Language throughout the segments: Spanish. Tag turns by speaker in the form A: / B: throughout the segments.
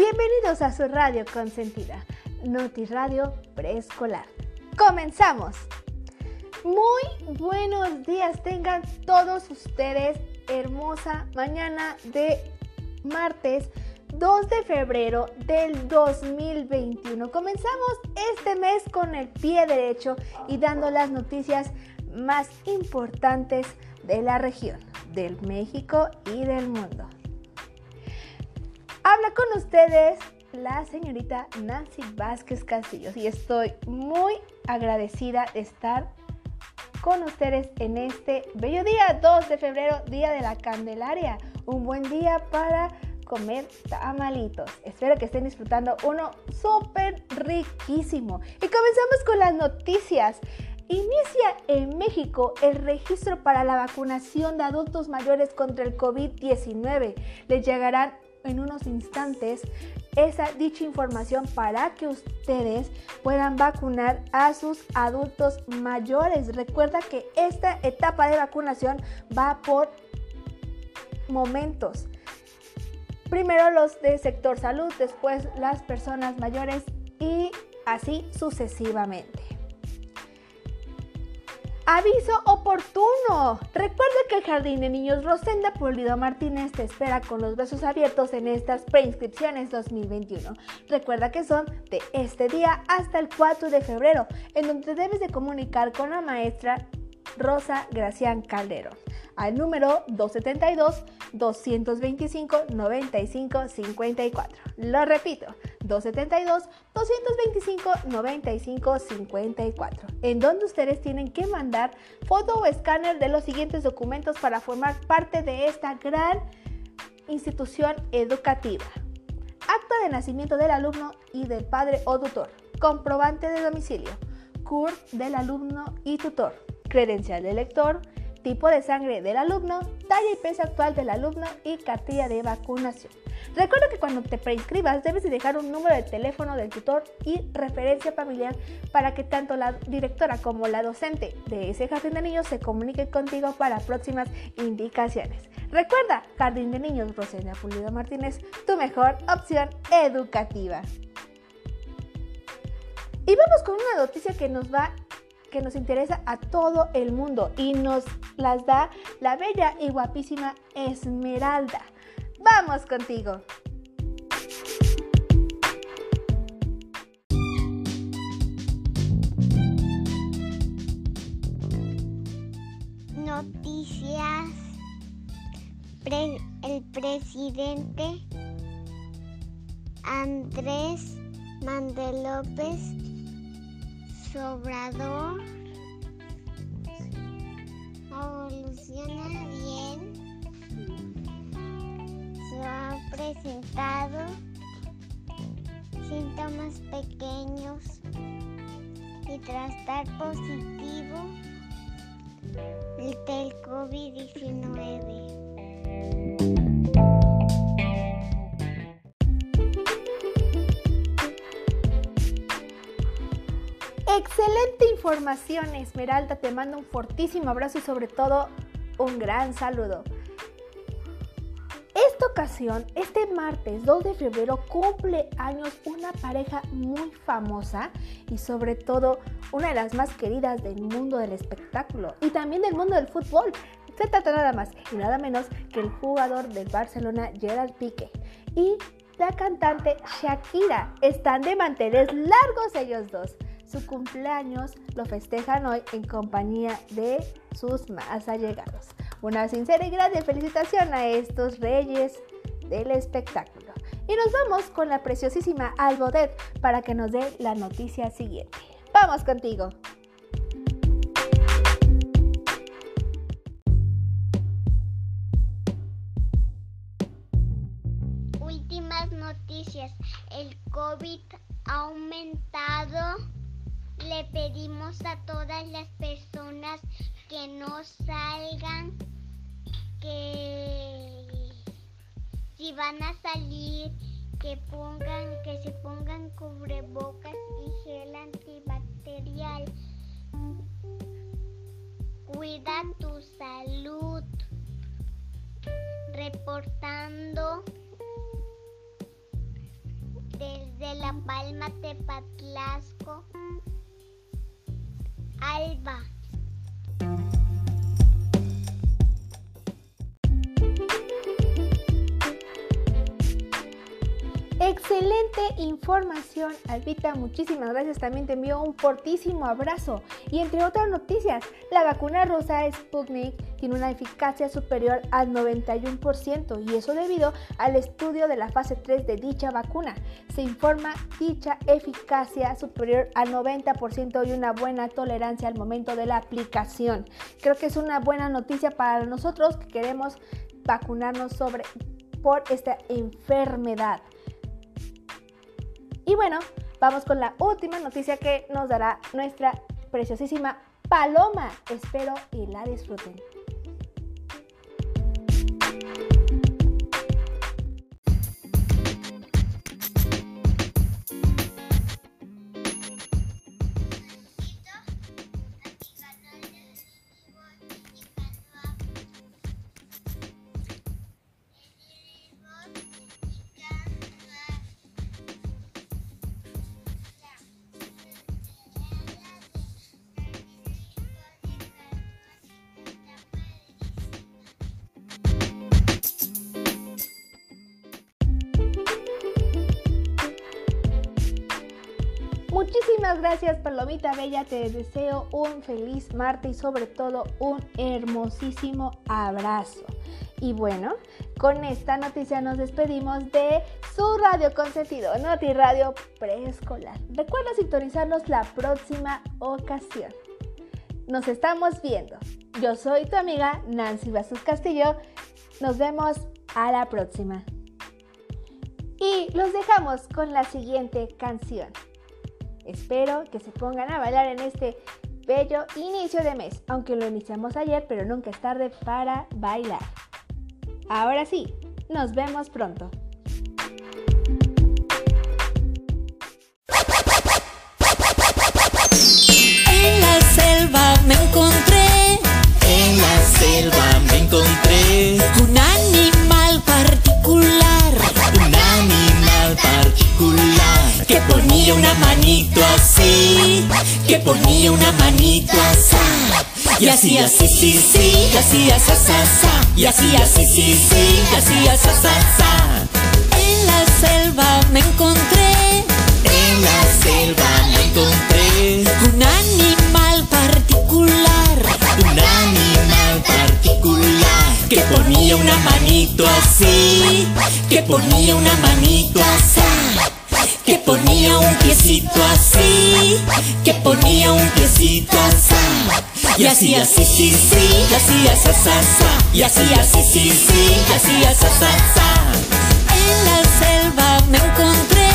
A: Bienvenidos a su radio consentida, Noti Radio Preescolar. ¡Comenzamos! Muy buenos días tengan todos ustedes, hermosa mañana de martes 2 de febrero del 2021. Comenzamos este mes con el pie derecho y dando las noticias más importantes de la región, del México y del mundo. Habla con ustedes la señorita Nancy Vázquez Castillos y estoy muy agradecida de estar con ustedes en este bello día 2 de febrero, Día de la Candelaria. Un buen día para comer tamalitos. Espero que estén disfrutando uno súper riquísimo. Y comenzamos con las noticias. Inicia en México el registro para la vacunación de adultos mayores contra el COVID-19. Les llegarán en unos instantes esa dicha información para que ustedes puedan vacunar a sus adultos mayores. Recuerda que esta etapa de vacunación va por momentos. Primero los de sector salud, después las personas mayores y así sucesivamente. Aviso oportuno. Recuerda que el Jardín de Niños Rosenda Pulido Martínez te espera con los besos abiertos en estas preinscripciones 2021. Recuerda que son de este día hasta el 4 de febrero, en donde debes de comunicar con la maestra Rosa Gracián Calderón al número 272 225 95 54. Lo repito, 272 225 95 54. En donde ustedes tienen que mandar foto o escáner de los siguientes documentos para formar parte de esta gran institución educativa. Acta de nacimiento del alumno y del padre o tutor. Comprobante de domicilio. CUR del alumno y tutor. Credencial de lector tipo de sangre del alumno, talla y peso actual del alumno y cartilla de vacunación. Recuerda que cuando te preinscribas debes de dejar un número de teléfono del tutor y referencia familiar para que tanto la directora como la docente de ese jardín de niños se comuniquen contigo para próximas indicaciones. Recuerda, Jardín de Niños Rosena Pulido Martínez, tu mejor opción educativa. Y vamos con una noticia que nos va que nos interesa a todo el mundo y nos las da la bella y guapísima Esmeralda. ¡Vamos contigo!
B: Noticias. el presidente Andrés Manuel López Sobrador evoluciona bien. Se ha presentado síntomas pequeños y tras estar positivo del COVID-19.
A: Excelente información, Esmeralda. Te mando un fortísimo abrazo y sobre todo un gran saludo. Esta ocasión, este martes 2 de febrero, cumple años una pareja muy famosa y sobre todo una de las más queridas del mundo del espectáculo y también del mundo del fútbol. Se trata nada más y nada menos que el jugador del Barcelona Gerard Piqué y la cantante Shakira. Están de manteles largos ellos dos. Su cumpleaños lo festejan hoy en compañía de sus más allegados. Una sincera y grande felicitación a estos reyes del espectáculo. Y nos vamos con la preciosísima Albodet para que nos dé la noticia siguiente. ¡Vamos contigo!
B: Pedimos a todas las personas que no salgan, que si van a salir, que pongan, que se pongan cubrebocas y gel antibacterial. Cuida tu salud. Reportando Desde La Palma, Tepatlasco, Alba.
A: Excelente información, Albita. Muchísimas gracias. También te envío un fortísimo abrazo. Y entre otras noticias, la vacuna rusa Sputnik tiene una eficacia superior al 91% y eso debido al estudio de la fase 3 de dicha vacuna. Se informa dicha eficacia superior al 90% y una buena tolerancia al momento de la aplicación. Creo que es una buena noticia para nosotros que queremos vacunarnos sobre por esta enfermedad. Y bueno, vamos con la última noticia que nos dará nuestra preciosísima Paloma. Espero y la disfruten. Gracias Palomita Bella, te deseo un feliz martes y sobre todo un hermosísimo abrazo. Y bueno, con esta noticia nos despedimos de su radio consentido, Noti Radio Preescolar. Recuerda sintonizarnos la próxima ocasión. Nos estamos viendo. Yo soy tu amiga Nancy Basus Castillo. Nos vemos a la próxima. Y los dejamos con la siguiente canción. Espero que se pongan a bailar en este bello inicio de mes, aunque lo iniciamos ayer, pero nunca es tarde para bailar. Ahora sí, nos vemos pronto.
C: Que ponía una manito así. Y hacía así, sí, sí, y sa, sa, sa. Y hacía así, sí, sí, y sa, sa, sa. En la selva me encontré
D: En la selva me encontré
C: un animal particular
D: un animal particular
C: que ponía una manito así, que ponía una manito así, Y hacía así, sí, sí, y sa, sa. Y hacía así, sí, sí, y sa, sa. En la selva me encontré.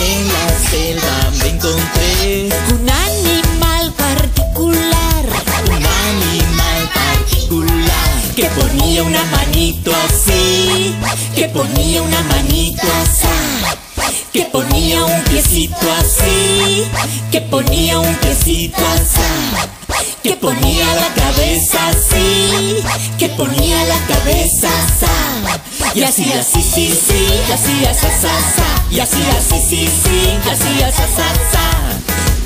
D: En la selva me encontré.
C: Un animal particular.
D: Un animal particular.
C: Que ponía una manito así, que ponía una manito así, que ponía un piecito así, que ponía un piecito así, que ponía la cabeza así, que ponía la cabeza así, y hacía así, sí, sí, y hacía sa, sa, sa, y hacía así, sí, sí, y hacía sa, sa, sa.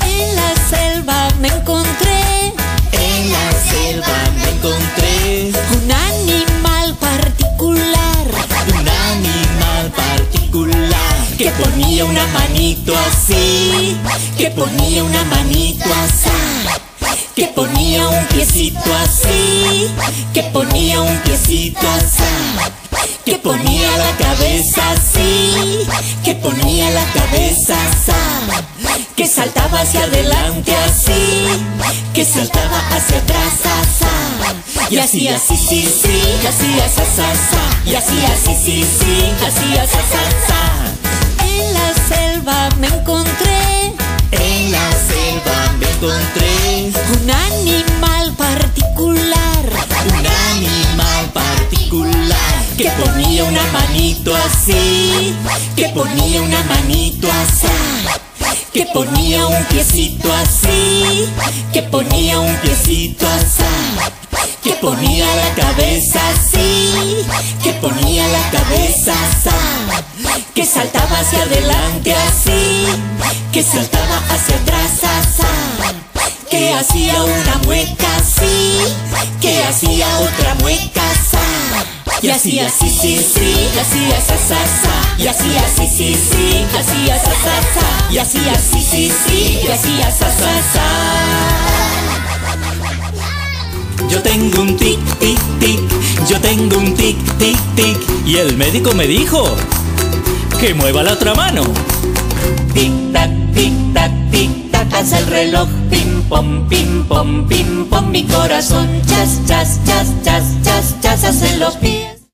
C: En la selva me encontré
D: En la selva me encontré
C: un animal particular
D: un animal particular
C: que ponía una manito así, que ponía una manito así, que ponía un piecito así, que ponía un piecito así, que ponía la cabeza así, que ponía la cabeza así, que saltaba hacia adelante así, que saltaba hacia atrás así, y hacía así, sí, sí, y hacía sa, sa, sa, y hacía así, sí, sí, y hacía sa, sa, sa. En la selva me encontré
D: En la selva encontré
C: un animal particular.
D: Un animal particular
C: que ponía una manito así, que ponía una manito así, que ponía un piecito así, que ponía un piecito así, que ponía la cabeza así, que ponía la cabeza así, que saltaba hacia adelante así, que saltaba hacía una mueca así, que hacía otra mueca así. Y hacía así, sí, sí, y hacía sa, sa, sa, y hacía así, sí, sí, y hacía sa, sa, sa, y hacía así, sí, sí, y hacía sa, sa, sa. Yo tengo un tic, tic, tic, yo tengo un tic, tic, tic, y el médico me dijo que mueva la otra mano. Tic, tac, tic, tac, tic, tac, hace el reloj, pim, pom, pim, pom, pim, pom, mi corazón, chas, chas, chas, chas, chas, chas, hacen los pies.